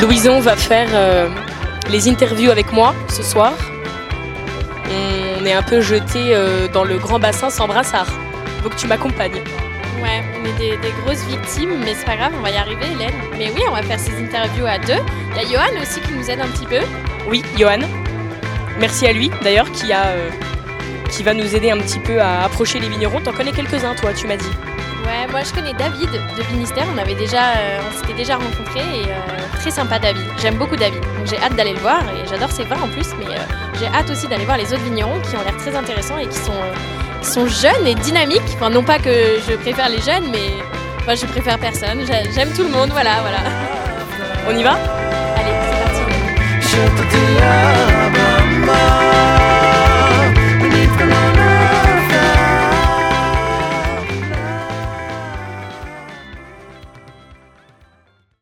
Louison va faire euh, les interviews avec moi ce soir. On est un peu jeté euh, dans le grand bassin sans brassard. Faut que tu m'accompagnes. Ouais, on est des, des grosses victimes, mais c'est pas grave, on va y arriver, Hélène. Mais oui, on va faire ces interviews à deux. Il y a Johan aussi qui nous aide un petit peu. Oui, Johan. Merci à lui d'ailleurs qui, a, euh, qui va nous aider un petit peu à approcher les vignerons. T'en connais quelques-uns toi, tu m'as dit. Ouais, moi je connais David de Finistère. On avait déjà, euh, on s'était déjà rencontrés et euh, très sympa David. J'aime beaucoup David. Donc j'ai hâte d'aller le voir et j'adore ses vins en plus. Mais euh, j'ai hâte aussi d'aller voir les autres vignerons qui ont l'air très intéressants et qui sont, sont jeunes et dynamiques. Enfin non pas que je préfère les jeunes, mais moi je préfère personne. J'ai- J'aime tout le monde. Voilà, voilà. On y va? Allez, c'est parti.